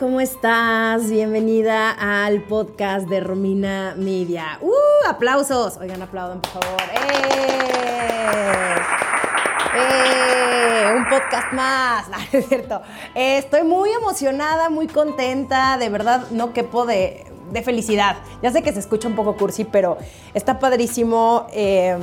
¿Cómo estás? Bienvenida al podcast de Romina Media. ¡Uh! ¡Aplausos! Oigan, aplaudan, por favor. ¡Eh! ¡Eh! Un podcast más. Es cierto. Estoy muy emocionada, muy contenta. De verdad, no quepo de, de felicidad. Ya sé que se escucha un poco cursi, pero está padrísimo eh,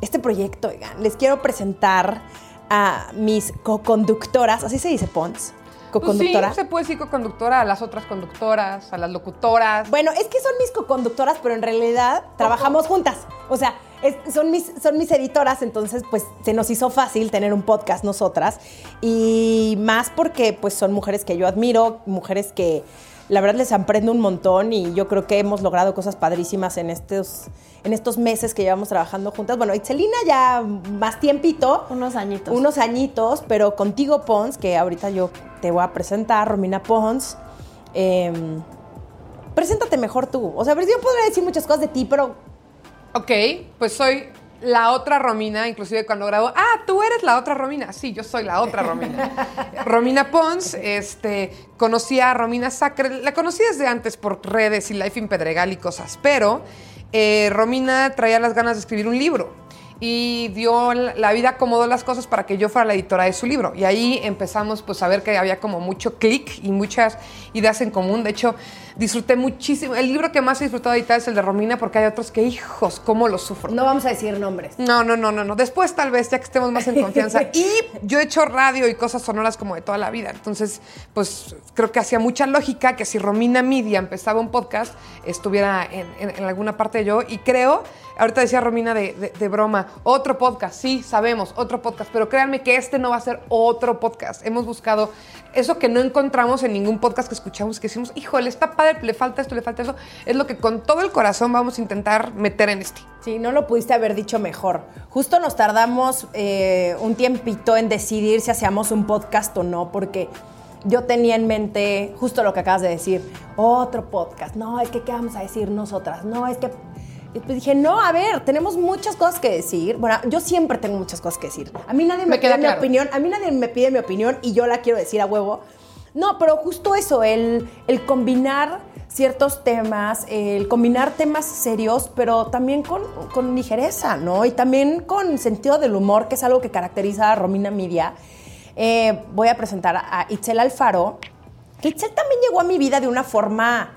este proyecto. Oigan, les quiero presentar a mis co-conductoras. Así se dice, Pons. Pues Co-conductora. sí, se puede decir co-conductora a las otras conductoras, a las locutoras. Bueno, es que son mis co-conductoras, pero en realidad trabajamos juntas. O sea, es- son, mis, son mis editoras, entonces pues se nos hizo fácil tener un podcast nosotras. Y más porque pues son mujeres que yo admiro, mujeres que la verdad les aprendo un montón y yo creo que hemos logrado cosas padrísimas en estos, en estos meses que llevamos trabajando juntas. Bueno, Itzelina ya más tiempito. Unos añitos. Unos añitos, pero contigo, Pons, que ahorita yo te voy a presentar, Romina Pons. em, preséntate mejor tú. O sea, a ver, yo podría decir muchas cosas de ti, pero Ok, pues soy la otra Romina, inclusive cuando grabo, ah, tú eres la otra Romina. Sí, yo soy la otra Romina. Romina Pons, este, conocí a Romina Sacre, la conocí desde antes por redes y Life in Pedregal y cosas, pero eh, Romina traía las ganas de escribir un libro y dio la la vida acomodó las cosas para que yo fuera la editora de su libro y ahí empezamos pues a ver que había como mucho clic y muchas ideas en común de hecho disfruté muchísimo el libro que más he disfrutado de editar es el de Romina porque hay otros que hijos cómo los sufro no vamos a decir nombres. no, no, no, no, no. Después tal vez, ya que estemos más en confianza. Y yo he hecho radio y cosas sonoras como de toda la vida. Entonces, pues creo que hacía mucha lógica que si Romina Media empezaba un podcast, estuviera en, en- en alguna parte yo. Y creo, ahorita decía Romina de, de- de broma, otro podcast. Sí, sabemos, otro podcast. Pero créanme que este no va a ser otro podcast. Hemos buscado eso que no encontramos en ningún podcast que escuchamos, que decimos, híjole, está padre, le falta esto, le falta eso. Es lo que con todo el corazón vamos a intentar meter en este. Sí, no lo pudiste haber dicho mejor. Justo nos tardamos eh, un tiempito en decidir si hacíamos un podcast o no, porque yo tenía en mente justo lo que acabas de decir, otro podcast. No, es que ¿qué vamos a decir nosotras? No, es que... Y pues dije, no, a ver, tenemos muchas cosas que decir. Bueno, yo siempre tengo muchas cosas que decir. A mí nadie me, Me queda pide mi claro. opinión, a mí nadie me pide mi opinión y yo la quiero decir a huevo. No, pero justo eso, el, el combinar ciertos temas, el combinar temas serios, pero también con, con ligereza, ¿no? Y también con sentido del humor, que es algo que caracteriza a Romina Media. Eh, voy a presentar a Itzel Alfaro, que Itzel también llegó a mi vida de una forma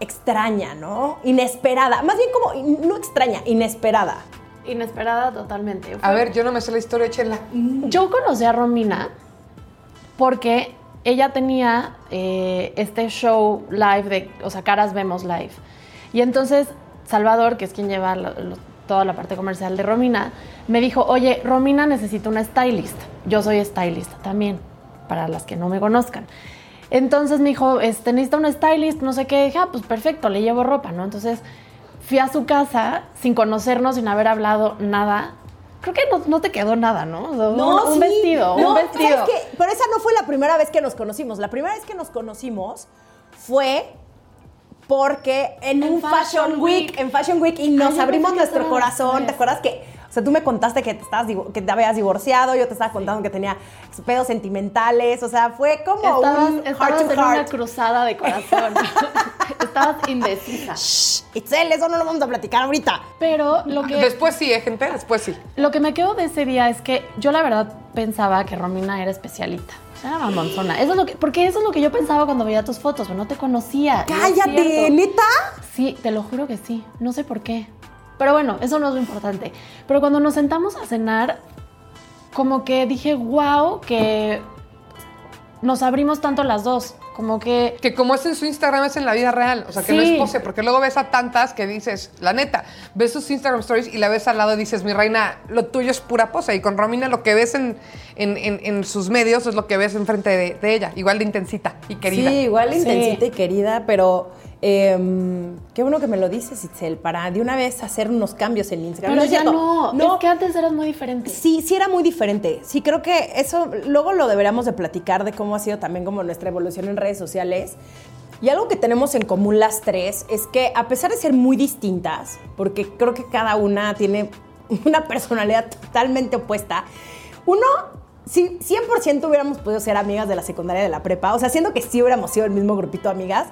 extraña, ¿no? Inesperada, más bien como, no extraña, inesperada. Inesperada totalmente. A ver, yo no me sé la historia, échenla. Yo conocí a Romina porque ella tenía eh, este show live de, o sea, Caras Vemos Live. Y entonces Salvador, que es quien lleva toda la parte comercial de Romina, me dijo, oye, Romina necesita una stylist. Yo soy stylist también, para las que no me conozcan. Entonces me dijo, este, necesita una stylist, no sé qué. Dije, ah, pues perfecto, le llevo ropa, ¿no? Entonces fui a su casa sin conocernos, sin haber hablado nada. Creo que no, no te quedó nada, ¿no? O sea, un, un sí. vestido, No, un vestido. ¿sabes qué? Pero esa no fue la primera vez que nos conocimos. La primera vez que nos conocimos fue porque en, En un Fashion, Fashion Week, Week. en Fashion Week, y nos Ay, abrimos nuestro corazón. ¿Te acuerdas que, o sea, tú me contaste que te, estabas, que te habías divorciado, yo te estaba contando que tenía pedos sentimentales, o sea, fue como Estabas, un estabas heart to en una heart. cruzada de corazón. estabas indecisa. Itzel, eso no lo vamos a platicar ahorita. Pero lo que, Después sí, ¿eh, gente? Después sí. lo que me quedó de ese día es que yo la verdad pensaba que Romina era especialita. Era mamonzona. Eso es lo que, porque eso es lo que yo pensaba cuando veía tus fotos, pero no te conocía. Cállate, neta. Sí, te lo juro que sí. No sé por qué. Pero bueno, eso no es lo importante. Pero cuando nos sentamos a cenar, como que dije, wow, que nos abrimos tanto las dos. Como que Que como es en su Instagram, es en la vida real. O sea, que no es pose, porque luego ves a tantas que dices, la neta, ves sus Instagram stories y la ves al lado y dices, mi reina, lo tuyo es pura pose. Y con Romina lo que ves en, en, en- en sus medios es lo que ves enfrente de, de ella, igual de intensita y querida. Sí, igual Sí. intensita y querida, pero em, qué bueno que me lo dices, Itzel, para de una vez hacer unos cambios en Instagram. pero ya cierto. no, es que antes eras muy diferente. Sí, sí era muy diferente. Sí, creo que eso luego lo deberíamos de platicar de cómo ha sido también como nuestra evolución en redes sociales. Y algo que tenemos en común las tres es que a pesar de ser muy distintas, porque creo que cada una tiene una personalidad totalmente opuesta, uno, sí, 100% hubiéramos podido ser amigas de la secundaria de la prepa, o sea, siendo que sí hubiéramos sido el mismo grupito de amigas,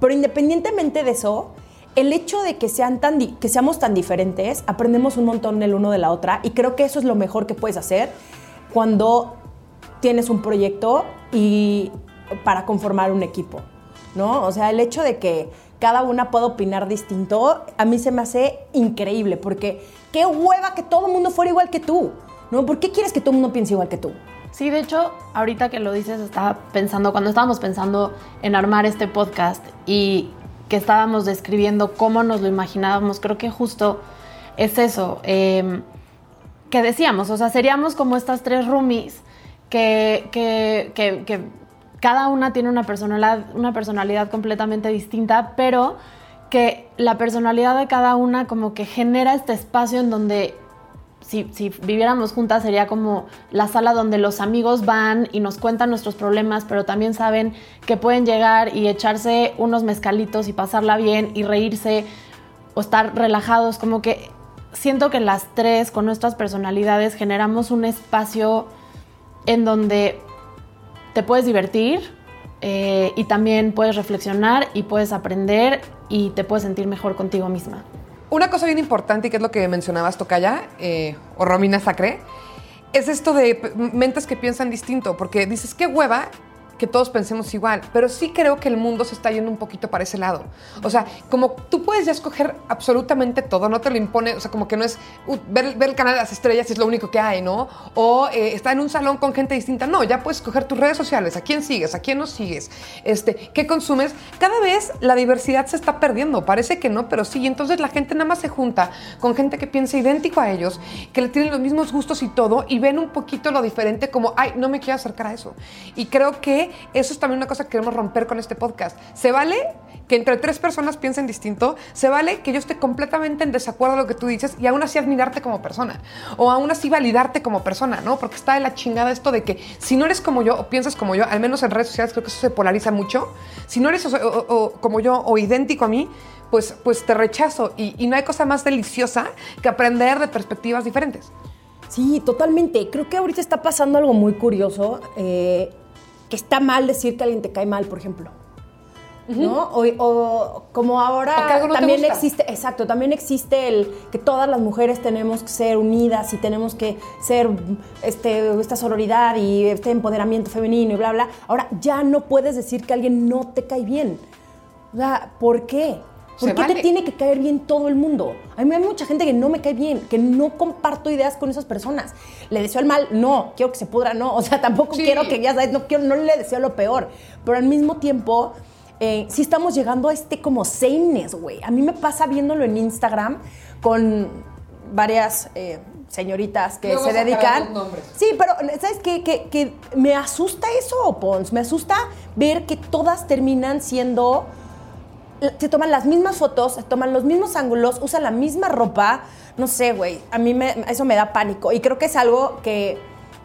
pero independientemente de eso, el hecho de que, sean tan que seamos tan diferentes, aprendemos un montón el uno de la otra y creo que eso es lo mejor que puedes hacer cuando tienes un proyecto y para conformar un equipo, ¿no? O sea, el hecho de que cada una pueda opinar distinto, a mí se me hace increíble, porque qué hueva que todo el mundo fuera igual que tú, ¿no? ¿Por qué quieres que todo el mundo piense igual que tú? Sí, de hecho, ahorita que lo dices, estaba pensando, cuando estábamos pensando en armar este podcast y que estábamos describiendo cómo nos lo imaginábamos, creo que justo es eso, eh, que decíamos, o sea, seríamos como estas tres roomies que, que, que- que cada una tiene una personalidad, una personalidad completamente distinta, pero que la personalidad de cada una como que genera este espacio en donde si, viviéramos juntas sería como la sala donde los amigos van y nos cuentan nuestros problemas, pero también saben que pueden llegar y echarse unos mezcalitos y pasarla bien y reírse o estar relajados. Como que siento que las tres con nuestras personalidades generamos un espacio en donde te puedes divertir eh, y también puedes reflexionar y puedes aprender y te puedes sentir mejor contigo misma. Una cosa bien importante, y que es lo que mencionabas, Tocaya, eh, o Romina Sacre, es esto de mentes que piensan distinto, porque dices, qué hueva que todos pensemos igual, pero sí creo que el mundo se está yendo un poquito para ese lado. O sea, como tú puedes ya escoger absolutamente todo, no te lo impone, o sea, como que no es uh, ver, ver el canal de las estrellas es lo único que hay, ¿no? O eh, estar en un salón con gente distinta, no, ya puedes escoger tus redes sociales, a quién sigues, a quién no sigues, este, qué consumes. Cada vez la diversidad se está perdiendo, parece que no, pero sí, entonces la gente nada más se junta con gente que piensa idéntico a ellos, que le tienen los mismos gustos y todo, y ven un poquito lo diferente como, ay, no me quiero acercar a eso. Y creo que eso es también una cosa que queremos romper con este podcast. Se vale que entre tres personas piensen distinto, se vale que yo esté completamente en desacuerdo a lo que tú dices y aún así admirarte como persona, o aún así validarte como persona, ¿no? Porque está de la chingada esto de que si no eres como yo o piensas como yo, al menos en redes sociales creo que eso se polariza mucho, si no eres como yo o idéntico a mí, pues, pues te rechazo y, y no hay cosa más deliciosa que aprender de perspectivas diferentes. Sí, totalmente. Creo que ahorita está pasando algo muy curioso, eh, que está mal decir que alguien te cae mal, por ejemplo. ¿No? O, o como ahora O no también existe, exacto, también existe el que todas las mujeres tenemos que ser unidas y tenemos que ser este, esta sororidad y este empoderamiento femenino y bla, bla. Ahora ya no puedes decir que alguien no te cae bien. O sea, ¿por qué? ¿Por qué vale. te tiene que caer bien todo el mundo? A mí hay mucha gente que no me cae bien, que no comparto ideas con esas personas. ¿Le deseo el mal? No. ¿Quiero que se pudra? No. O sea, tampoco Sí. quiero que, ya sabes, no, quiero, no le deseo lo peor. Pero al mismo tiempo, eh, sí estamos llegando a este como sameness, güey. A mí me pasa viéndolo en Instagram con varias eh, señoritas que Luego se dedican. Sí, pero ¿sabes qué? Que, que me asusta eso, Pons. Me asusta ver que todas terminan siendo se toman las mismas fotos, toman los mismos ángulos, usan la misma ropa. No sé, güey. A mí me- eso me da pánico. Y creo que es algo que,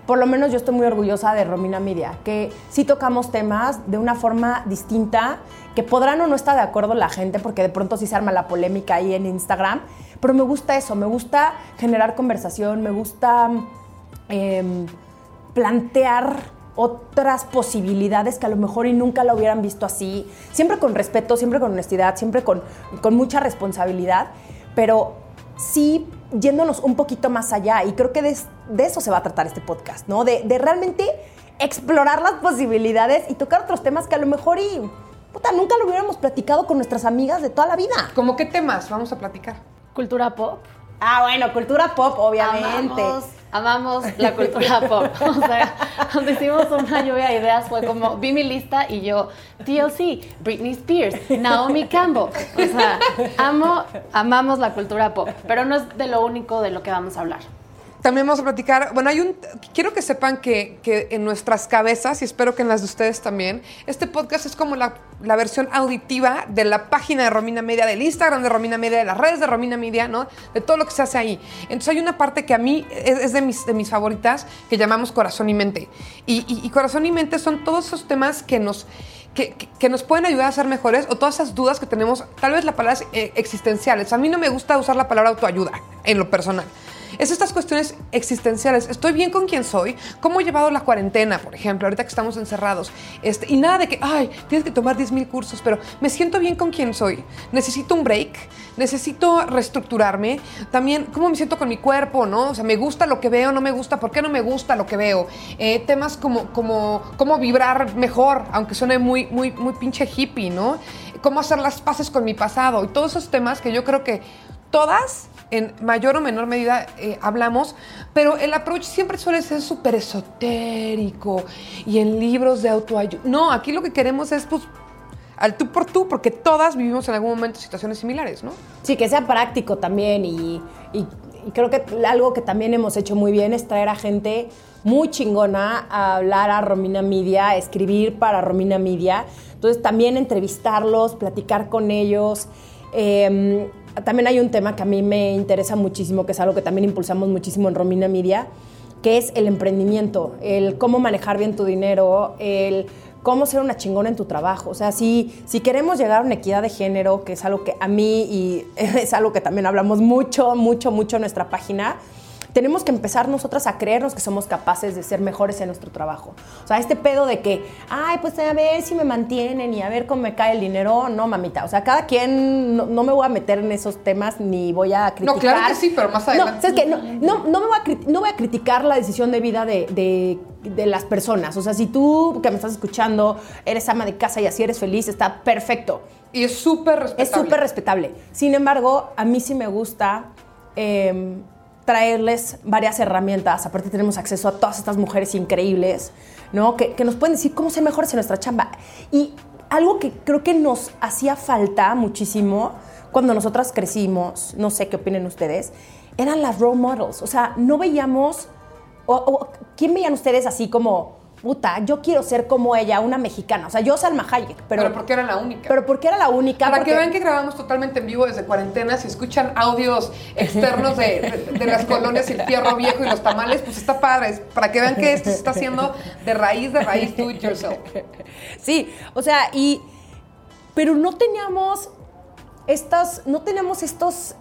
por lo menos, yo estoy muy orgullosa de Romina Media. Que sí tocamos temas de una forma distinta, que podrán o no estar de acuerdo la gente, porque de pronto sí se arma la polémica ahí en Instagram. Pero me gusta eso, me gusta generar conversación, me gusta em, plantear otras posibilidades que a lo mejor y nunca la hubieran visto así, siempre con respeto, siempre con honestidad, siempre con, con mucha responsabilidad, pero sí yéndonos un poquito más allá y creo que de, de eso se va a tratar este podcast, ¿no? De, de realmente explorar las posibilidades y tocar otros temas que a lo mejor y puta, nunca lo hubiéramos platicado con nuestras amigas de toda la vida. ¿Cómo qué temas vamos a platicar? Cultura pop. Ah, bueno, cultura pop, obviamente. Amamos amamos la cultura pop. O sea, cuando hicimos una lluvia de ideas fue como, vi mi lista y yo, TLC, Britney Spears, Naomi Campbell. O sea, amo, amamos la cultura pop, pero no es de lo único de lo que vamos a hablar. También vamos a platicar, bueno, hay un, quiero que sepan que, que en nuestras cabezas, y espero que en las de ustedes también, este podcast es como la, la versión auditiva de la página de Romina Media, del Instagram de Romina Media, de las redes de Romina Media, ¿no? De todo lo que se hace ahí. Entonces hay una parte que a mí es, es de, mis, de mis favoritas, que llamamos corazón y mente. Y, y- y corazón y mente son todos esos temas que nos... Que, que- que nos pueden ayudar a ser mejores o todas esas dudas que tenemos, tal vez la palabra es eh, existenciales. A mí no me gusta usar la palabra autoayuda en lo personal. Es estas cuestiones existenciales. ¿Estoy bien con quién soy? ¿Cómo he llevado la cuarentena, por ejemplo, ahorita que estamos encerrados? Este, y nada de que, ay, tienes que tomar 10 mil cursos, pero me siento bien con quién soy. Necesito un break, necesito reestructurarme. También, ¿cómo me siento con mi cuerpo, no? O sea, ¿me gusta lo que veo? ¿No me gusta? ¿Por qué no me gusta lo que veo? Eh, temas como, como, cómo vibrar mejor, aunque suene muy, muy, muy pinche hippie, ¿no? Cómo hacer las paces con mi pasado y todos esos temas que yo creo que todas en mayor o menor medida eh, hablamos, pero el approach siempre suele ser súper esotérico y en libros de autoayuda. No, aquí lo que queremos es pues al tú por tú, porque todas vivimos en algún momento situaciones similares, ¿no? Sí, que sea práctico también y, y- creo que algo que también hemos hecho muy bien es traer a gente muy chingona a hablar a Romina Media, a escribir para Romina Media. Entonces también entrevistarlos, platicar con ellos. Eh, también hay un tema que a mí me interesa muchísimo, que es algo que también impulsamos muchísimo en Romina Media, que es el emprendimiento, el cómo manejar bien tu dinero, el cómo ser una chingona en tu trabajo. O sea, si, si queremos llegar a una equidad de género, que es algo que a mí y es algo que también hablamos mucho, mucho, mucho en nuestra página, tenemos que empezar nosotras a creernos que somos capaces de ser mejores en nuestro trabajo. O sea, este pedo de que, ay, pues a ver si me mantienen y a ver cómo me cae el dinero, no, mamita. O sea, cada quien, no, no me voy a meter en esos temas ni voy a criticar. No, claro que sí, pero más adelante. No. No, no, no me voy a, no voy a criticar la decisión de vida de, de- de las personas. O sea, si tú que me estás escuchando eres ama de casa y así eres feliz, está perfecto. Y es súper Es respetable. súper respetable. Sin embargo, a mí sí me gusta eh, traerles varias herramientas. Aparte tenemos acceso a todas estas mujeres increíbles, ¿no? Que, nos pueden decir cómo ser mejores en nuestra chamba. Y algo que creo que nos hacía falta muchísimo cuando nosotras crecimos, no sé qué opinen ustedes, eran las role models. O sea, no veíamos... O, ¿Quién veían ustedes así como, puta, yo quiero ser como ella, una mexicana? O sea, yo Salma Hayek, pero... Pero, porque era la única. Pero porque era la única. Para porque- que vean que grabamos totalmente en vivo desde cuarentena, si escuchan audios externos de, de- de las colonias y el fierro viejo y los tamales, pues está padre. Es Para que vean que esto se está haciendo de raíz, de raíz, do it yourself. Sí, o sea, y. Pero no teníamos estas. No teníamos estos.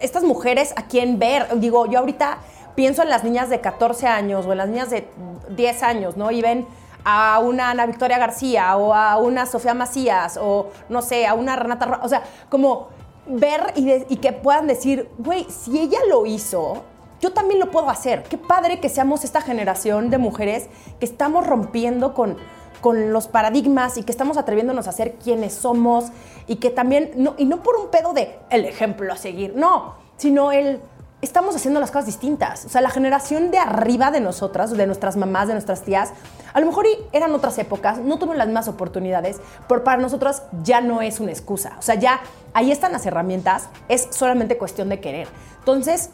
Estas mujeres a quien ver. Digo, yo ahorita pienso en las niñas de 14 años o en las niñas de 10 años, ¿no? Y ven a una Ana Victoria García o a una Sofía Macías o no sé, a una Renata. O sea, como ver y, que puedan decir, güey, si ella lo hizo, yo también lo puedo hacer. Qué padre que seamos esta generación de mujeres que estamos rompiendo con, con los paradigmas y que estamos atreviéndonos a ser quienes somos y que también, y no por un pedo de el ejemplo a seguir, no, sino el estamos haciendo las cosas distintas. O sea, la generación de arriba de nosotras, de nuestras mamás, de nuestras tías, a lo mejor eran otras épocas, no tuvieron las mismas oportunidades, pero para nosotras ya no es una excusa. O sea, ya ahí están las herramientas, es solamente cuestión de querer. Entonces,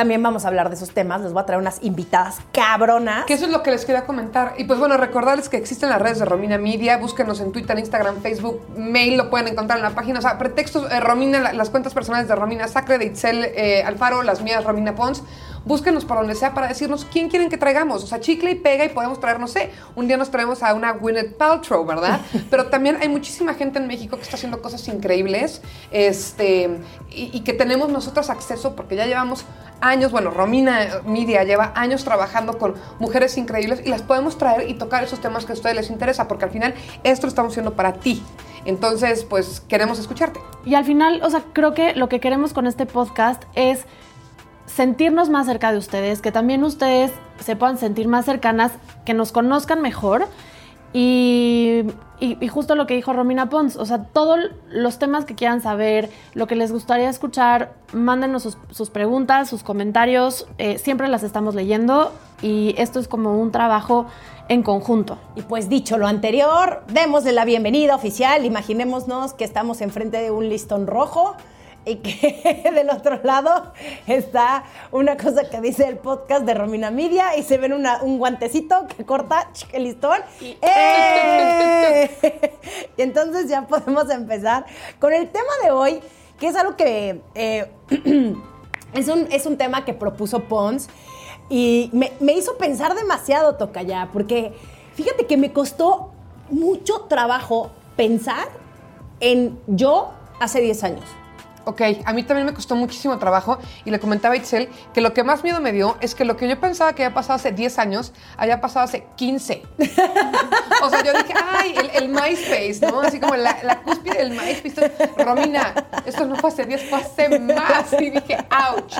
también vamos a hablar de esos temas. Les voy a traer unas invitadas cabronas. Que eso es lo que les quería comentar. Y pues bueno, recordarles que existen las redes de Romina Media. Búsquenos en Twitter, Instagram, Facebook, mail, lo pueden encontrar en la página. O sea, pretextos, eh, Romina, la- las cuentas personales de Romina Sacre, de Itzel eh, Alfaro, las mías, Romina Pons. Búsquenos por donde sea para decirnos quién quieren que traigamos. O sea, chicle y pega y podemos traer, no sé, un día nos traemos a una Gwyneth Paltrow, ¿verdad? Pero también hay muchísima gente en México que está haciendo cosas increíbles este, y, y que tenemos nosotros acceso porque ya llevamos años, bueno, Romina Media lleva años trabajando con mujeres increíbles y las podemos traer y tocar esos temas que a ustedes les interesa porque al final esto lo estamos haciendo para ti. Entonces, pues queremos escucharte. Y al final, o sea, creo que lo que queremos con este podcast es sentirnos más cerca de ustedes, que también ustedes se puedan sentir más cercanas, que nos conozcan mejor y, y, justo lo que dijo Romina Pons, o sea, todos los temas que quieran saber, lo que les gustaría escuchar, mándenos sus, sus preguntas, sus comentarios, eh, siempre las estamos leyendo y esto es como un trabajo en conjunto. Y pues dicho lo anterior, démosle la bienvenida oficial. Imaginémonos que estamos enfrente de un listón rojo y que del otro lado está una cosa que dice el podcast de Romina Media y se ven una- un guantecito que corta el listón. ¡Eh! y entonces ya podemos empezar con el tema de hoy, que es algo que eh, es, un, es un tema que propuso Pons y me, me hizo pensar demasiado, Tocaya, porque fíjate que me costó mucho trabajo pensar en yo hace 10 años. Ok, a mí también me costó muchísimo trabajo y le comentaba a Itzel que lo que más miedo me dio es que lo que yo pensaba que había pasado hace 10 años haya pasado hace 15. o sea, yo dije, ay, el, MySpace, ¿no? Así como la, cúspide del MySpace. Romina, esto no fue hace 10, fue hace más. Y dije, ouch.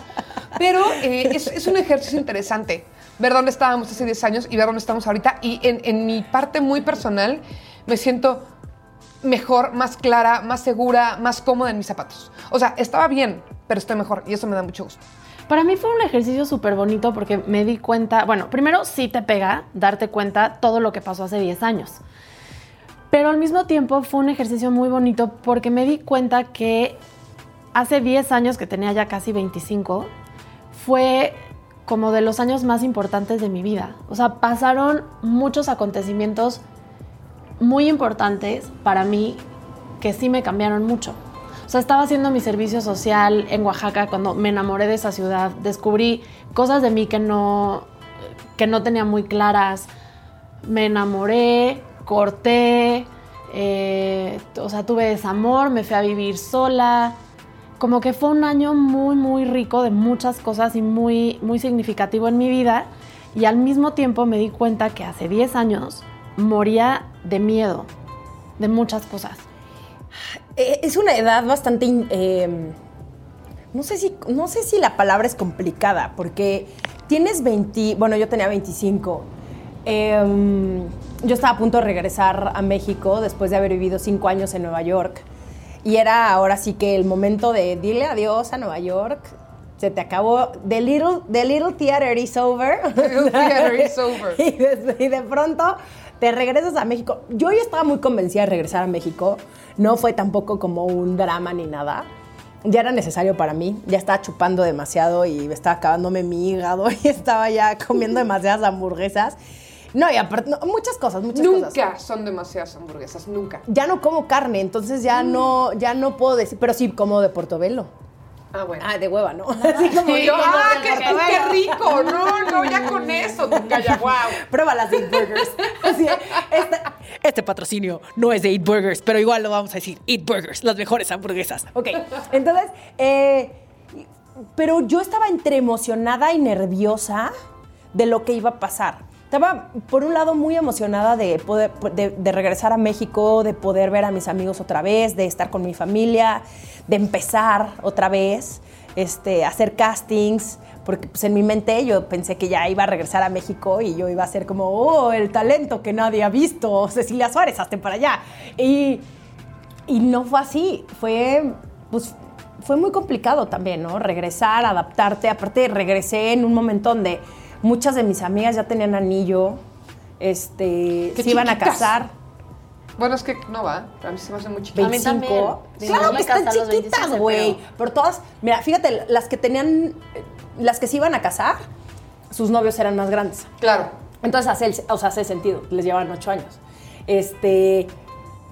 Pero eh, es, un ejercicio interesante ver dónde estábamos hace 10 años y ver dónde estamos ahorita. Y en mi parte muy personal, me siento mejor, más clara, más segura, más cómoda en mis zapatos. O sea, estaba bien, pero estoy mejor y eso me da mucho gusto. Para mí fue un ejercicio súper bonito porque me di cuenta, bueno, primero sí te pega darte cuenta todo lo que pasó hace 10 años. Pero al mismo tiempo fue un ejercicio muy bonito porque me di cuenta que hace 10 años, que tenía ya casi 25, fue como de los años más importantes de mi vida. O sea, pasaron muchos acontecimientos muy importantes para mí que sí me cambiaron mucho. O sea, estaba haciendo mi servicio social en Oaxaca cuando me enamoré de esa ciudad. Descubrí cosas de mí que no, que no tenía muy claras. Me enamoré, corté, eh, o sea, tuve desamor, me fui a vivir sola. Como que fue un año muy, muy rico de muchas cosas y muy, muy significativo en mi vida. Y al mismo tiempo me di cuenta que hace 10 años moría de miedo, de muchas cosas. Eh, Es una edad bastante... eh, no, sé si, no sé si la palabra es complicada, porque tienes 20... Bueno, yo tenía 25. Eh, yo estaba a punto de regresar a México después de haber vivido cinco años en Nueva York. Y era ahora sí que el momento de dile adiós a Nueva York. Se te acabó. The little, the little theater is over. The little theater is over. y, de, y de pronto te regresas a México. Yo ya estaba muy convencida de regresar a México. No fue tampoco como un drama ni nada. Ya era necesario para mí. Ya estaba chupando demasiado y estaba acabándome mi hígado y estaba ya comiendo demasiadas hamburguesas. No, y aparte, no, muchas cosas, muchas cosas. Nunca son demasiadas hamburguesas, nunca. Ya no como carne, entonces ya no, ya no puedo decir, pero sí como de Portobelo. Ah, bueno. Ah, de hueva, ¿no? Así como Sí, yo, ah, ah, qué, qué rico. No, no, ya con eso, calla, wow. Prueba las Eat Burgers. Así, este, este patrocinio no es de Eat Burgers, pero igual lo vamos a decir. Eat Burgers, las mejores hamburguesas. Ok, entonces, eh, pero yo estaba entre emocionada y nerviosa de lo que iba a pasar. Estaba, por un lado, muy emocionada de, poder, de, regresar a México, de poder ver a mis amigos otra vez, de estar con mi familia, de empezar otra vez, este, hacer castings, porque pues, en mi mente yo pensé que ya iba a regresar a México y yo iba a ser como, oh, el talento que nadie ha visto, Cecilia Suárez, hazte para allá. Y, y no fue así, fue, pues, fue muy complicado también, ¿no? Regresar, adaptarte. Aparte, regresé en un momento donde muchas de mis amigas ya tenían anillo, este, se iban a casar. Bueno, es que no va. Para mí se me hace muy chiquito. A mí 25. también. Digo, Claro me que están a chiquitas, 27, güey. pero- Pero todas, mira, fíjate, las que tenían, eh, las que se iban a casar, sus novios eran más grandes. Claro. Entonces hace, el- o sea, hace sentido, les llevaban ocho años. Este,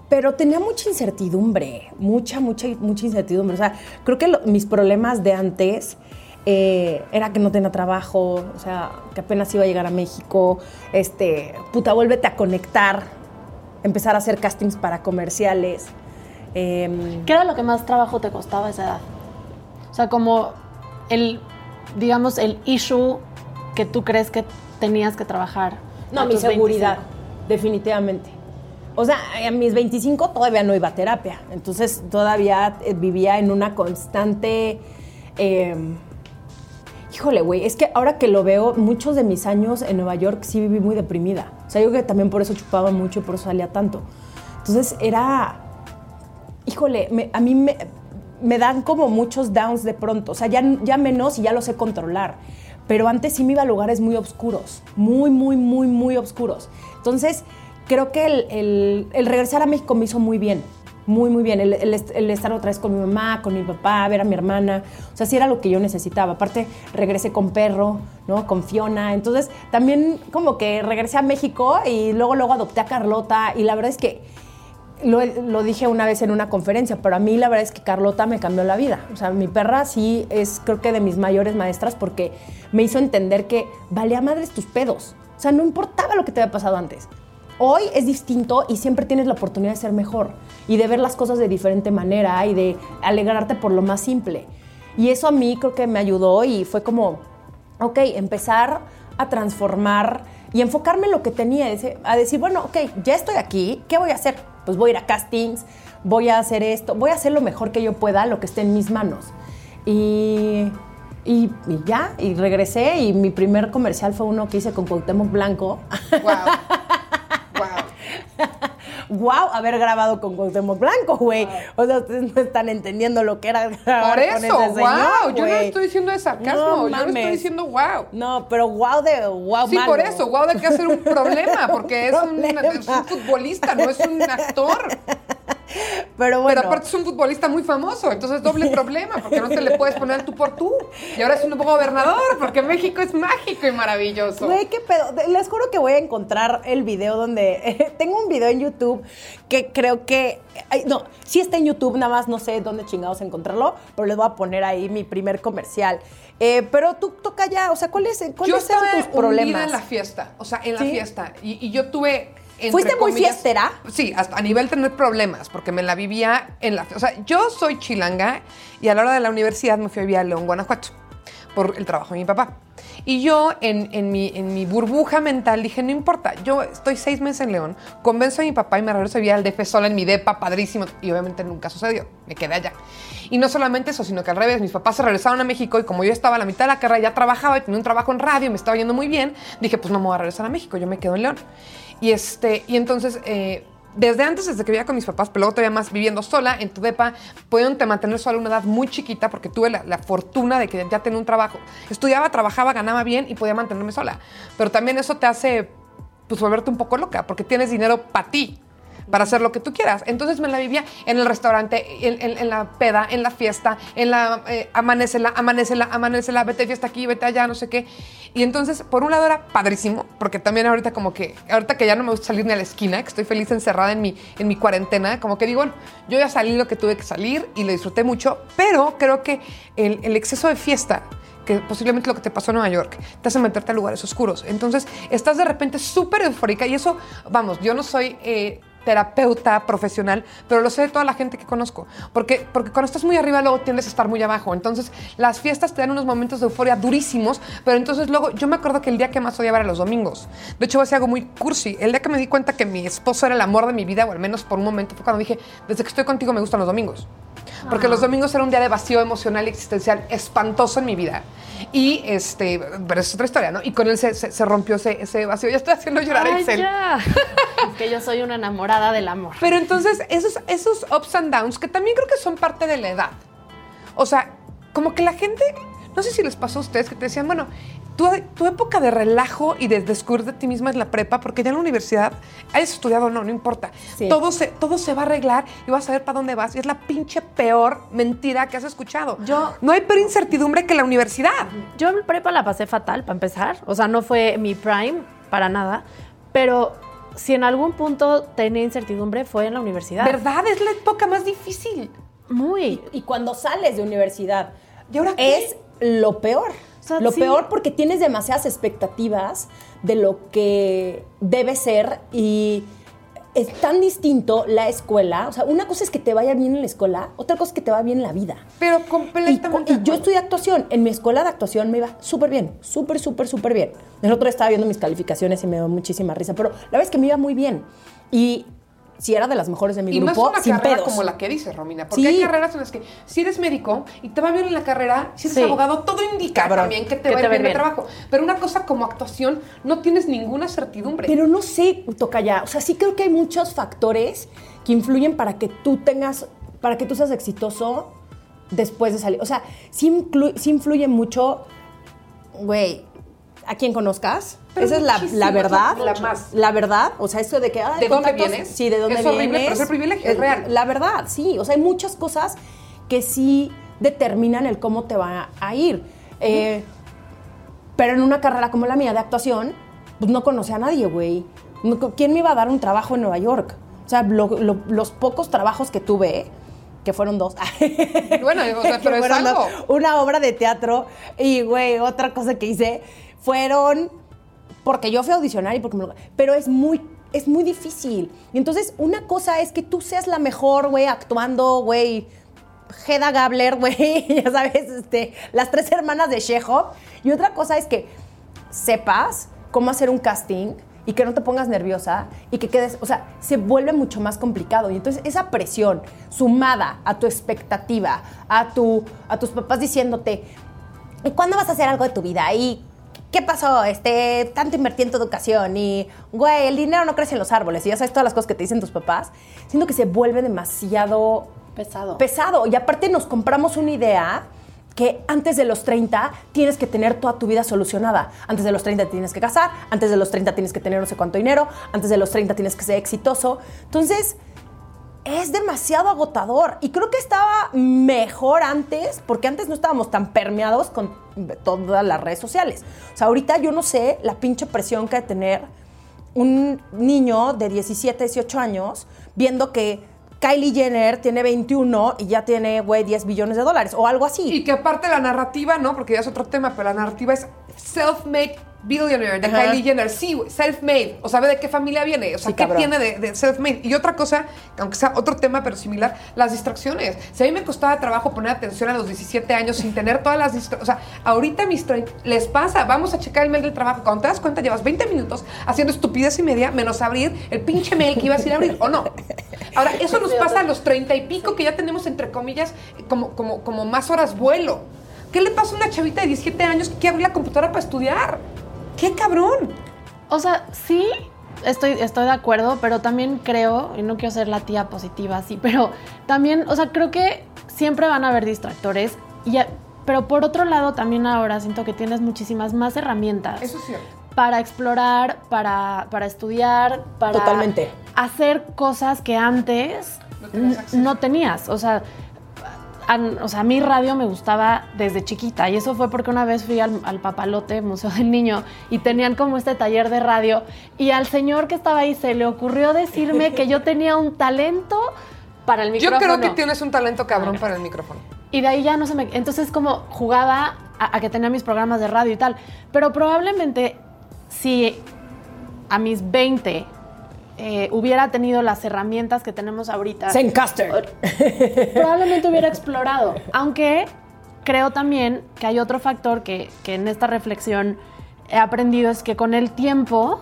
pero tenía mucha incertidumbre, mucha, mucha, mucha incertidumbre. O sea, creo que lo- mis problemas de antes eh, era que no tenía trabajo, o sea, que apenas iba a llegar a México. Este, puta, vuélvete a conectar, empezar a hacer castings para comerciales. Em, ¿Qué era lo que más trabajo te costaba a esa edad? O sea, como el, digamos, el issue que tú crees que tenías que trabajar. No, mi seguridad, 25. definitivamente. O sea, a mis 25 todavía no iba a terapia, entonces todavía eh, vivía en una constante... eh, híjole, güey, es que ahora que lo veo, muchos de mis años en Nueva York sí viví muy deprimida. O sea, yo que también por eso chupaba mucho y por eso salía tanto. Entonces era, híjole, me- a mí me, me dan como muchos downs de pronto, o sea, ya, ya menos y ya lo sé controlar. Pero antes sí me iba a lugares muy oscuros, muy, muy, muy, muy oscuros. Entonces, creo que el, el- el regresar a México me hizo muy bien, muy, muy bien. El, el est- el estar otra vez con mi mamá, con mi papá, ver a mi hermana, o sea, sí era lo que yo necesitaba. Aparte, regresé con perro, ¿no? Con Fiona. Entonces, también como que regresé a México y luego, luego adopté a Carlota y la verdad es que lo, lo dije una vez en una conferencia, pero a mí la verdad es que Carlota me cambió la vida. O sea, mi perra sí es creo que de mis mayores maestras porque me hizo entender que valía madres tus pedos. O sea, no importaba lo que te había pasado antes. Hoy es distinto y siempre tienes la oportunidad de ser mejor y de ver las cosas de diferente manera y de alegrarte por lo más simple. Y eso a mí creo que me ayudó y fue como, ok, empezar a transformar y enfocarme en lo que tenía, a decir, bueno, ok, ya estoy aquí, ¿qué voy a hacer? Pues voy a ir a castings, voy a hacer esto, voy a hacer lo mejor que yo pueda, lo que esté en mis manos. Y, y- y ya, y regresé y mi primer comercial fue uno que hice con Cuauhtémoc Blanco. Wow. ¡Wow! Haber grabado con Cuauhtémoc Blanco, güey. O sea, ustedes no están entendiendo lo que era grabar Por con eso, señor, wow. Yo no estoy diciendo de sarcasmo, No yo no estoy diciendo wow. No, pero wow de wow Sí, malo. por eso, wow, de que hacer un problema, porque es un, Problema. es un futbolista, no es un actor. Pero bueno. Pero aparte es un futbolista muy famoso, entonces doble problema, porque no te le puedes poner tú por tú. Y ahora es un gobernador, porque México es mágico y maravilloso. Güey, qué pedo. Les juro que voy a encontrar el video donde. tengo un video en YouTube que creo que. ay, no, sí está en YouTube, nada más no sé dónde chingados encontrarlo, pero les voy a poner ahí mi primer comercial. Eh, pero tú toca ya, o sea, ¿cuáles, Yo estaba eran tus problemas? en la fiesta, o sea, en la ¿Sí? fiesta. Y, y yo tuve. ¿Fuiste muy comillas- fiestera? Sí, hasta a nivel tener problemas, porque me la vivía en la. O sea, yo soy chilanga y a la hora de la universidad me fui a vivir a León, Guanajuato, por el trabajo de mi papá. Y yo en, en mi, en mi burbuja mental dije, no importa, yo estoy seis meses en León, convenzo a mi papá y me regreso a vivir al DF sola en mi depa, padrísimo. Y obviamente nunca sucedió, me quedé allá. Y no solamente eso, sino que al revés, mis papás se regresaron a México y como yo estaba a la mitad de la carrera, ya trabajaba tenía un trabajo en radio me estaba yendo muy bien, dije, pues no me voy a regresar a México, yo me quedo en León. Y, este, y entonces... eh, desde antes, desde que vivía con mis papás, pero luego todavía más viviendo sola en tu depa, pudieron te mantener sola a una edad muy chiquita porque tuve la, la fortuna de que ya tenía un trabajo. Estudiaba, trabajaba, ganaba bien y podía mantenerme sola. Pero también eso te hace, pues, volverte un poco loca porque tienes dinero para ti para hacer lo que tú quieras. Entonces me la vivía en el restaurante, en, la peda, en la fiesta, en la eh, amanecela, amanecela, amanecela, vete fiesta aquí, vete allá, no sé qué. Y entonces, por un lado era padrísimo, porque también ahorita como que, ahorita que ya no me gusta salir ni a la esquina, que estoy feliz encerrada en mi, en mi cuarentena, como que digo, yo ya salí lo que tuve que salir y lo disfruté mucho, pero creo que el, el exceso de fiesta que posiblemente lo que te pasó en Nueva York, te hace meterte a lugares oscuros. Entonces, estás de repente súper eufórica y eso, vamos, yo no soy eh, terapeuta profesional, pero lo sé de toda la gente que conozco. Porque, porque cuando estás muy arriba, luego tiendes a estar muy abajo. Entonces, las fiestas te dan unos momentos de euforia durísimos, pero entonces luego, yo me acuerdo que el día que más odiaba era los domingos. De hecho, voy a decir algo muy cursi. El día que me di cuenta que mi esposo era el amor de mi vida, o al menos por un momento, fue cuando dije, desde que estoy contigo me gustan los domingos. Porque los domingos era un día de vacío emocional y existencial espantoso en mi vida. Y este, pero es otra historia, ¿no? Y con él se, se- se rompió ese, ese vacío. Ya estoy haciendo llorar a Ay, Excel. ya. Es que yo soy una enamorada del amor. Pero entonces, esos, esos ups and downs, que también creo que son parte de la edad. O sea, como que la gente, no sé si les pasó a ustedes que te decían, bueno, tu, tu época de relajo y de descubrirte a ti misma es la prepa, porque ya en la universidad hayas estudiado o no, no importa. Sí. Todo, se, todo se va a arreglar y vas a ver para dónde vas. Y es la pinche peor mentira que has escuchado. Yo- No hay peor incertidumbre que la universidad. Yo en prepa la pasé fatal, para empezar. O sea, no fue mi prime para nada. Pero si en algún punto tenía incertidumbre, fue en la universidad. ¿Verdad? Es la época más difícil. Muy. Y cuando sales de universidad, ¿Y ahora qué? es lo peor. Sea, lo sí. peor porque tienes demasiadas expectativas de lo que debe ser y es tan distinto la escuela. O sea, una cosa es que te vaya bien en la escuela, otra cosa es que te va bien en la vida. Pero Y, completamente. y de yo estudié actuación. En mi escuela de actuación me iba súper bien, súper, súper, súper bien. El otro día estaba viendo mis calificaciones y me dio muchísima risa, pero la verdad es que me iba muy bien. Y sí era de las mejores de mi Y no es grupo, una sin carrera pedos. como la que dice Romina, porque Sí. hay carreras en las que si eres médico y te va bien en la carrera, si eres Sí. abogado, todo indica Cabrón. también que te Que va a te ir va bien el bien. trabajo. Pero una cosa como actuación, no tienes ninguna certidumbre. Pero no sé, toca ya. O sea, sí creo que hay muchos factores que influyen para que tú tengas, para que tú seas exitoso después de salir. O sea, sí, sí influye mucho, güey, a quien conozcas. Pero Esa es la, la verdad. la más. La verdad. O sea, eso de que. ay, ¿De dónde vienes? Sí, de dónde Es horrible, vienes. pero es el privilegio, es real. La verdad, sí. O sea, hay muchas cosas que sí determinan el cómo te va a ir. Eh, pero en una carrera como la mía de actuación, pues no conocía a nadie, güey. ¿Quién me iba a dar un trabajo en Nueva York? O sea, lo- lo- los pocos trabajos que tuve, que fueron dos. Bueno, o sea, que pero es algo. dos, Una obra de teatro y, güey, otra cosa que hice fueron porque yo fui a audicionar y porque me lo- Pero es muy, es muy difícil. Y entonces, una cosa es que tú seas la mejor, güey, actuando, güey, Hedda Gabler, güey, ya sabes, este, las tres hermanas de Chekhov. Y otra cosa es que sepas cómo hacer un casting y que no te pongas nerviosa y que quedes, o sea, se vuelve mucho más complicado. Y entonces esa presión sumada a tu expectativa, a, tu, a tus papás diciéndote, ¿y cuándo vas a hacer algo de tu vida? ¿Y qué pasó? Este, tanto invertí en tu educación y, güey, el dinero no crece en los árboles. Y ya sabes todas las cosas que te dicen tus papás. Siento que se vuelve demasiado Pesado. pesado. Y aparte nos compramos una idea que antes de los 30 tienes que tener toda tu vida solucionada. Antes de los 30 te tienes que casar, antes de los 30 tienes que tener no sé cuánto dinero, antes de los 30 tienes que ser exitoso. Entonces, es demasiado agotador. Y creo que estaba mejor antes, porque antes no estábamos tan permeados con todas las redes sociales. O sea, ahorita yo no sé la pinche presión que hay de tener un niño de 17, 18 años viendo que Kylie Jenner tiene 21 y ya tiene, güey, 10 billones de dólares o algo así. Y que aparte la narrativa, ¿no? Porque ya es otro tema, pero la narrativa es self-made billionaire de Ajá. Kylie Jenner. Sí, self-made. O sabe de qué familia viene. O sea, Sí, ¿qué cabrón. tiene de, de self-made? Y otra cosa, aunque sea otro tema, pero similar, las distracciones. Si a mí me costaba trabajo poner atención a los 17 años sin tener todas las distracciones. O sea, ahorita mis 30 les pasa. Vamos a checar el mail del trabajo. Cuando te das cuenta, llevas 20 minutos haciendo estupidez y media, menos abrir el pinche mail que ibas a ir a abrir, ¿o no? Ahora, eso nos pasa a los 30 y pico que ya tenemos, entre comillas, como, como, como más horas vuelo. ¿Qué le pasa a una chavita de 17 años que quiere abrir la computadora para estudiar? ¡Qué cabrón! O sea, sí, estoy, estoy de acuerdo, pero también creo, y no quiero ser la tía positiva, sí, pero también, o sea, creo que siempre van a haber distractores, y, pero por otro lado también ahora siento que tienes muchísimas más herramientas Eso es cierto. para explorar, para, para estudiar, para Totalmente. hacer cosas que antes No tenías no tenías. O sea, a, o sea, a mí radio me gustaba desde chiquita y eso fue porque una vez fui al, al Papalote, Museo del Niño, y tenían como este taller de radio y al señor que estaba ahí se le ocurrió decirme que yo tenía un talento para el Yo micrófono. creo que tienes un talento cabrón para el micrófono. Y de ahí ya no se me... Entonces como jugaba a, a que tenía mis programas de radio y tal. Pero probablemente si a mis 20 eh, hubiera tenido las herramientas que tenemos ahorita, Zencaster. probablemente hubiera explorado. Aunque creo también que hay otro factor que, que en esta reflexión he aprendido, es que con el tiempo...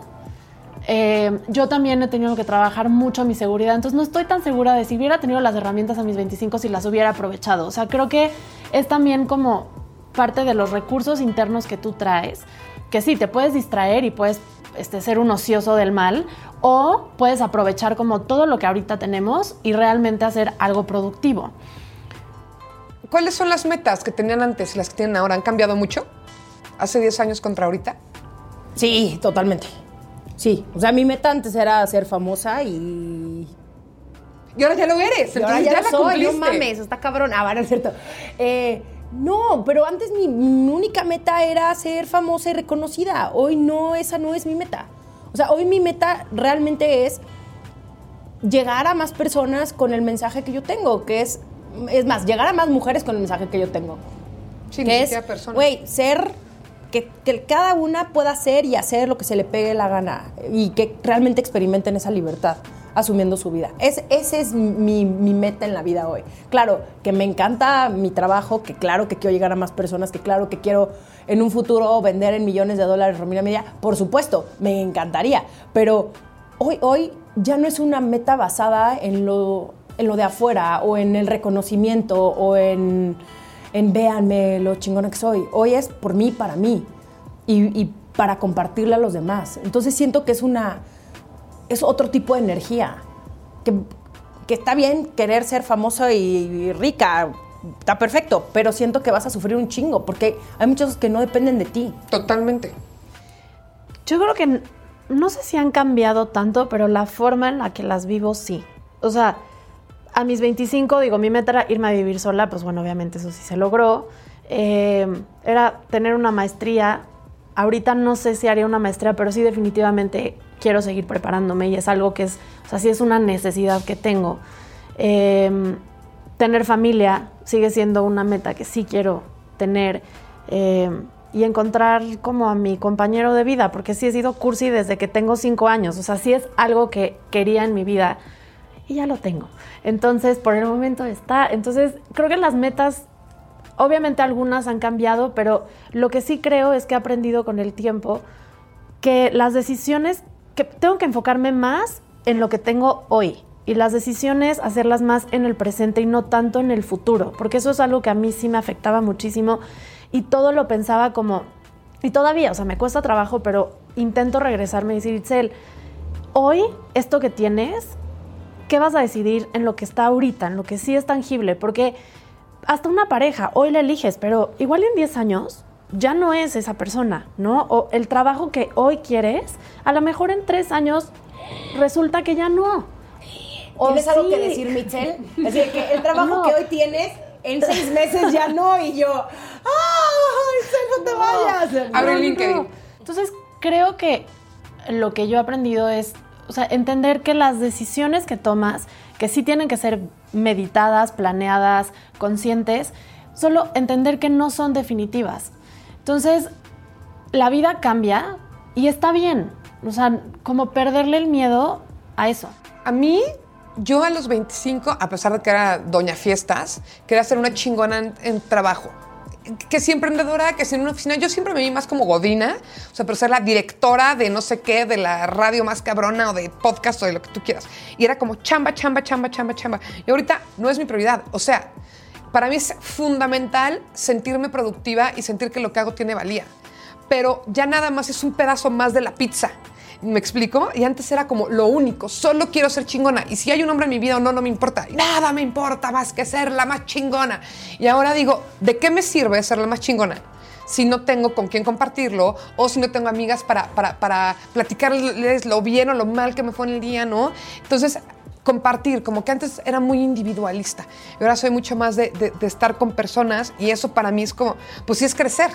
eh, yo también he tenido que trabajar mucho mi seguridad, entonces no estoy tan segura de si hubiera tenido las herramientas a mis 25 si las hubiera aprovechado. O sea, creo que es también como parte de los recursos internos que tú traes, que sí, te puedes distraer y puedes este, ser un ocioso del mal, o puedes aprovechar como todo lo que ahorita tenemos y realmente hacer algo productivo. ¿Cuáles son las metas que tenían antes y las que tienen ahora? ¿Han cambiado mucho? ¿Hace 10 años contra ahorita? Sí, totalmente. Sí, o sea, mi meta antes era ser famosa y Y ahora ya lo eres. Y ahora entonces ya, ya, lo la soy, cumpliste. no mames, está cabrón. Ah, bueno, es cierto. Eh, no, pero antes mi, mi única meta era ser famosa y reconocida. Hoy no, esa no es mi meta. O sea, hoy mi meta realmente es llegar a más personas con el mensaje que yo tengo, que es, es más, llegar a más mujeres con el mensaje que yo tengo. Sí, que es, güey, ser, que, que cada una pueda hacer y hacer lo que se le pegue la gana y que realmente experimenten esa libertad asumiendo su vida. Es, ese es mi, meta en la vida hoy. Claro, que me encanta mi trabajo, que claro que quiero llegar a más personas, que claro que quiero en un futuro vender en millones de dólares Romina Media, por supuesto, me encantaría, pero hoy, hoy ya no es una meta basada en lo, en lo de afuera o en el reconocimiento o en, en véanme lo chingona que soy. Hoy es por mí, para mí y para compartirle a los demás. Entonces siento que es una, es otro tipo de energía. Que, que está bien querer ser famoso y rica, está perfecto, pero siento que vas a sufrir un chingo porque hay muchos que no dependen de ti. Totalmente. Yo creo que no sé si han cambiado tanto, pero la forma en la que las vivo sí. O sea, a mis 25, digo, mi meta era irme a vivir sola, pues bueno, obviamente eso sí se logró. Eh, era tener una maestría. Ahorita no sé si haría una maestría, pero sí definitivamente quiero seguir preparándome y es algo que es, o sea, sí es una necesidad que tengo. Eh, tener familia sigue siendo una meta que sí quiero tener. eh, y encontrar como a mi compañero de vida, porque sí he sido cursi desde que tengo cinco años. O sea, sí es algo que quería en mi vida y ya lo tengo. Entonces, por el momento está. Entonces, creo que las metas, obviamente algunas han cambiado, pero lo que sí creo es que he aprendido con el tiempo que las decisiones, que tengo que enfocarme más en lo que tengo hoy y las decisiones hacerlas más en el presente y no tanto en el futuro, porque eso es algo que a mí sí me afectaba muchísimo y todo lo pensaba como, y todavía, o sea, me cuesta trabajo, pero intento regresarme y decir, Itzel, hoy esto que tienes, ¿qué vas a decidir en lo que está ahorita, en lo que sí es tangible? Porque hasta una pareja, hoy la eliges, pero igual en 10 años ya no es esa persona, ¿no? O el trabajo que hoy quieres, a lo mejor en 3 años resulta que ya no. O ¿Tienes algo que decir, Michelle? Es decir, que el trabajo No. que hoy tienes, en seis meses ya no, y yo, ¡ay, no te vayas! Abre No, LinkedIn. no. Entonces, creo que lo que yo he aprendido es, o sea, entender que las decisiones que tomas, que sí tienen que ser meditadas, planeadas, conscientes, solo entender que no son definitivas. Entonces, la vida cambia y está bien. O sea, como perderle el miedo a eso. A mí, yo a los 25, a pesar de que era doña fiestas, quería ser una chingona en, trabajo. Que si emprendedora, que si en una oficina, yo siempre me vi más como godina, o sea, pero ser la directora de no sé qué, de la radio más cabrona o de podcast o de lo que tú quieras. Y era como chamba, chamba, chamba, chamba, chamba. Y ahorita no es mi prioridad. O sea, para mí es fundamental sentirme productiva y sentir que lo que hago tiene valía. Pero ya nada más es un pedazo más de la pizza. ¿Me explico? Y antes era como lo único, solo quiero ser chingona. Y si hay un hombre en mi vida o no, no me importa. Nada me importa más que ser la más chingona. Y ahora digo, ¿de qué me sirve ser la más chingona? Si no tengo con quién compartirlo o si no tengo amigas para, para, para platicarles lo bien o lo mal que me fue en el día, ¿no? Entonces, compartir, como que antes era muy individualista. Y ahora soy mucho más de, de- estar con personas y eso para mí es como, pues sí es crecer.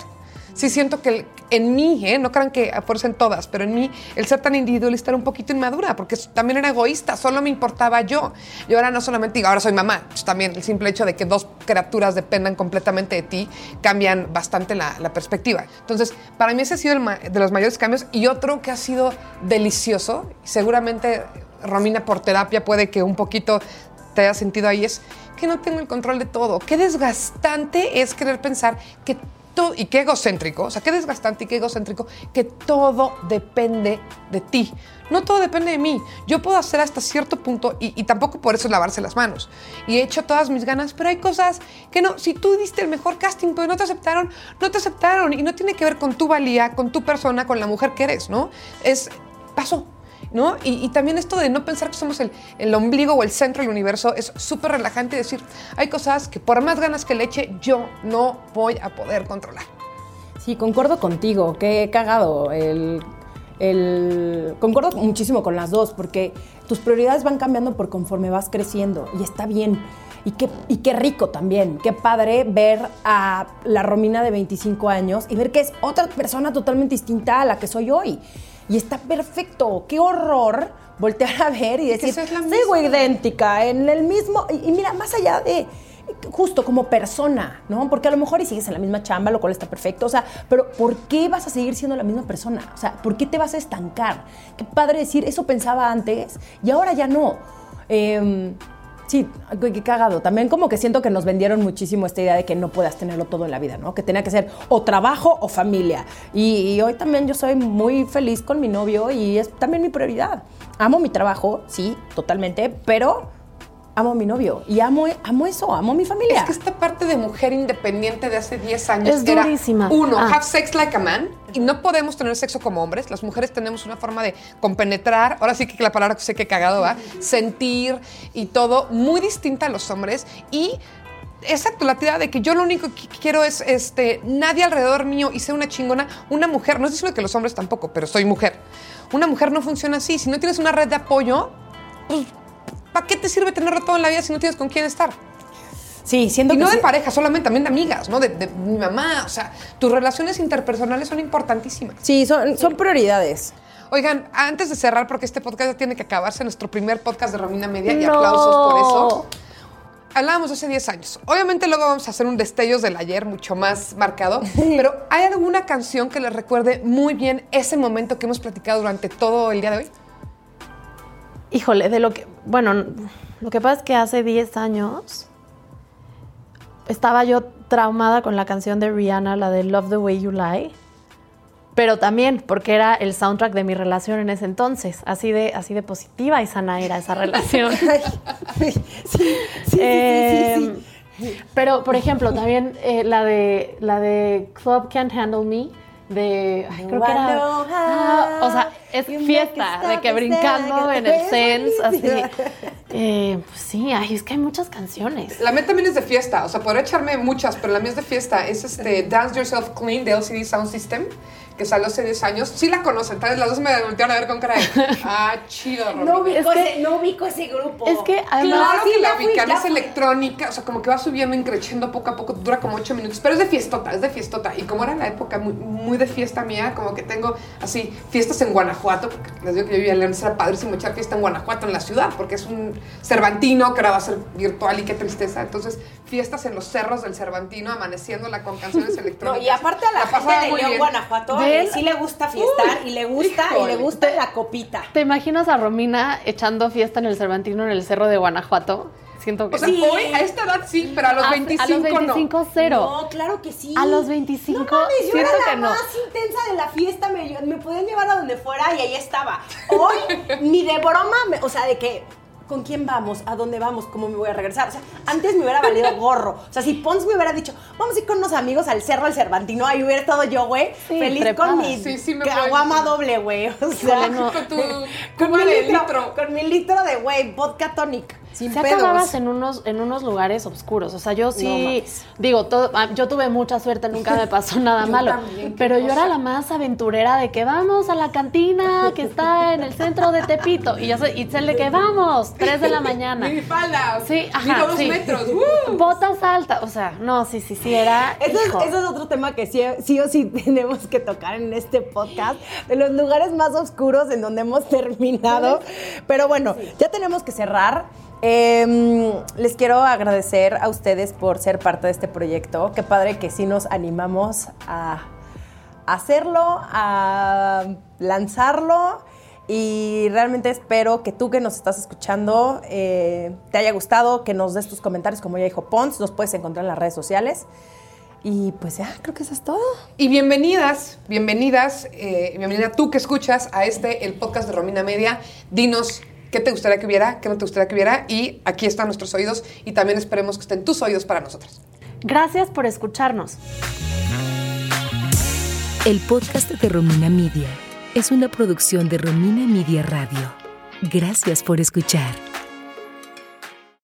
Sí siento que en mí, ¿eh? no crean que a fuerza en todas, pero en mí el ser tan individualista era un poquito inmadura, porque también era egoísta, solo me importaba yo. Y ahora no solamente digo, ahora soy mamá, pues también el simple hecho de que dos criaturas dependan completamente de ti cambian bastante la, perspectiva. Entonces, para mí ese ha sido de los mayores cambios y otro que ha sido delicioso, seguramente Romina por terapia puede que un poquito te haya sentido ahí, es que no tengo el control de todo. Qué desgastante es querer pensar que todo, y qué egocéntrico, o sea, qué desgastante y qué egocéntrico, que todo depende de ti. No todo depende de mí. Yo puedo hacer hasta cierto punto y, tampoco por eso es lavarse las manos. Y he hecho todas mis ganas, pero hay cosas que no. Si tú diste el mejor casting, pero no te aceptaron, no te aceptaron. Y no tiene que ver con tu valía, con tu persona, con la mujer que eres, ¿no? Es, pasó. ¿No? Y, también esto de no pensar que somos el, el ombligo o el centro del universo es súper relajante decir, hay cosas que por más ganas que le eche, yo no voy a poder controlar. Sí, concuerdo contigo, qué cagado. El, el- concuerdo muchísimo con las dos, porque tus prioridades van cambiando por conforme vas creciendo y está bien. Y qué, y qué rico también, qué padre ver a la Romina de 25 años y ver que es otra persona totalmente distinta a la que soy hoy. Y está perfecto, qué horror voltear a ver y decir, sigo misma". idéntica, en el mismo... Y, y mira, más allá de justo como persona, ¿no? Porque a lo mejor y sigues en la misma chamba, lo cual está perfecto, o sea, pero ¿por qué vas a seguir siendo la misma persona? O sea, ¿por qué te vas a estancar? Qué padre decir, eso pensaba antes y ahora ya no. Eh, sí, qué cagado. También como que siento que nos vendieron muchísimo esta idea de que no puedas tenerlo todo en la vida, ¿no? Que tenía que ser o trabajo o familia. Y, y hoy también yo soy muy feliz con mi novio y es también mi prioridad. amo mi trabajo, sí, totalmente, pero amo a mi novio y amo, amo eso, amo a mi familia. Es que esta parte de mujer independiente de hace 10 años Es era, durísima. uno, Ah. have sex like a man. Y no podemos tener sexo como hombres. Las mujeres tenemos una forma de compenetrar, ahora sí que la palabra que sé que cagado va, sentir y todo muy distinta a los hombres. Y exacto, la tirada de que yo lo único que quiero es este, nadie alrededor mío y sea una chingona. Una mujer, no estoy diciendo que los hombres tampoco, pero soy mujer. Una mujer no funciona así. Si no tienes una red de apoyo, pues, ¿para qué te sirve tenerlo todo en la vida si no tienes con quién estar? Sí, siento Y que no de sí. pareja, solamente también de amigas, ¿no? De, de mi mamá. O sea, tus relaciones interpersonales son importantísimas. Sí, son, son prioridades. Oigan, antes de cerrar, porque este podcast ya tiene que acabarse, nuestro primer podcast de Romina Media, y aplausos por eso. Hablábamos hace 10 años. Obviamente luego vamos a hacer un destellos del ayer mucho más marcado, pero ¿hay alguna canción que les recuerde muy bien ese momento que hemos platicado durante todo el día de hoy? Híjole, de lo que. Bueno, lo que pasa es que hace 10 años estaba yo traumada con la canción de Rihanna, la de Love the Way You Lie. Pero también porque era el soundtrack de mi relación en ese entonces. Así de, así de positiva y sana era esa relación. Sí, sí, sí, sí, Eh, sí, sí. Pero, por ejemplo, también eh, la de la de Club Can't Handle Me de ay, creo que era ah, o sea es fiesta de que and brincando stare. en el sense así. Eh, pues sí ay, es que hay muchas canciones La mía también es de fiesta, o sea, podría echarme muchas, pero la mía es de fiesta. Es este Dance Yourself Clean de LCD Sound System, que salió hace 10 años. Sí la conocen, tal vez las dos me voltearon a ver con cara de, ah, chido. No ubico, Es que- ese, no ubico ese grupo. es que además Claro sí, que la ubican, es electrónica, o sea, como que va subiendo, increciendo poco a poco, dura como 8 minutos, pero es de fiestota, es de fiestota. Y como era la época muy, muy de fiesta mía, como que tengo así fiestas en Guanajuato, porque les digo que yo vivía en León, era padrísimo echar fiesta en Guanajuato, en la ciudad, porque es un Cervantino que ahora va a ser virtual y qué tristeza. Entonces, fiestas en los cerros del Cervantino, amaneciéndola con canciones No, electrónicas. y aparte a la, pasaba gente de León, bien. Guanajuato, ¿Ven? sí le gusta fiestar y le gusta y le gusta la copita. te imaginas a Romina echando fiesta en el Cervantino en el cerro de Guanajuato siento que O sea, Sí. hoy a esta edad sí, pero a los a, 25, a los 25 cero No, claro que sí. A los 25, No mames, yo era la que no. más intensa de la fiesta. Me, me podían llevar a donde fuera y ahí estaba. Hoy, ni de broma, me- o sea, de que. ¿Con quién vamos? ¿A dónde vamos? ¿Cómo me voy a regresar? O sea, antes me hubiera valido gorro. O sea, si Pons me hubiera dicho, vamos a ir con unos amigos al cerro del Cervantino, ahí hubiera estado yo, güey, Sí, feliz trepada. con mi Sí, sí caguama doble, güey. O sea, no. Con tu con mi de litro, litro. con mi litro de, güey, vodka tonic. Sin Se pedos. acababas en unos, en unos lugares oscuros. O sea, yo sí, digo, todo, ah, yo tuve mucha suerte, nunca me pasó nada Yo malo. también, pero yo era la más aventurera de que vamos a la cantina que está en el centro de Tepito. Y yo soy Itzel de que vamos, 3 de la mañana. Minifalda. Sí, ajá. Dos sí. metros. ¡uh! Botas altas. O sea, no, sí, sí, sí, era. Eso es, hijo. eso es otro tema que sí, sí o sí tenemos que tocar en este podcast, de los lugares más oscuros en donde hemos terminado. Pero bueno, ya tenemos que cerrar. Eh, les quiero agradecer a ustedes por ser parte de este proyecto. Qué padre que sí nos animamos a hacerlo, a lanzarlo. Y realmente espero que tú que nos estás escuchando eh, te haya gustado, que nos des tus comentarios, como ya dijo Pons, nos puedes encontrar en las redes sociales. Y pues ya, creo que eso es todo. Y bienvenidas, bienvenidas, eh, bienvenida tú que escuchas a este, el podcast de Romina Media. Dinos qué te gustaría que hubiera, qué no te gustaría que hubiera. Y aquí están nuestros oídos y también esperemos que estén tus oídos para nosotros. Gracias por escucharnos. El podcast de Romina Media es una producción de Romina Media Radio. Gracias por escuchar.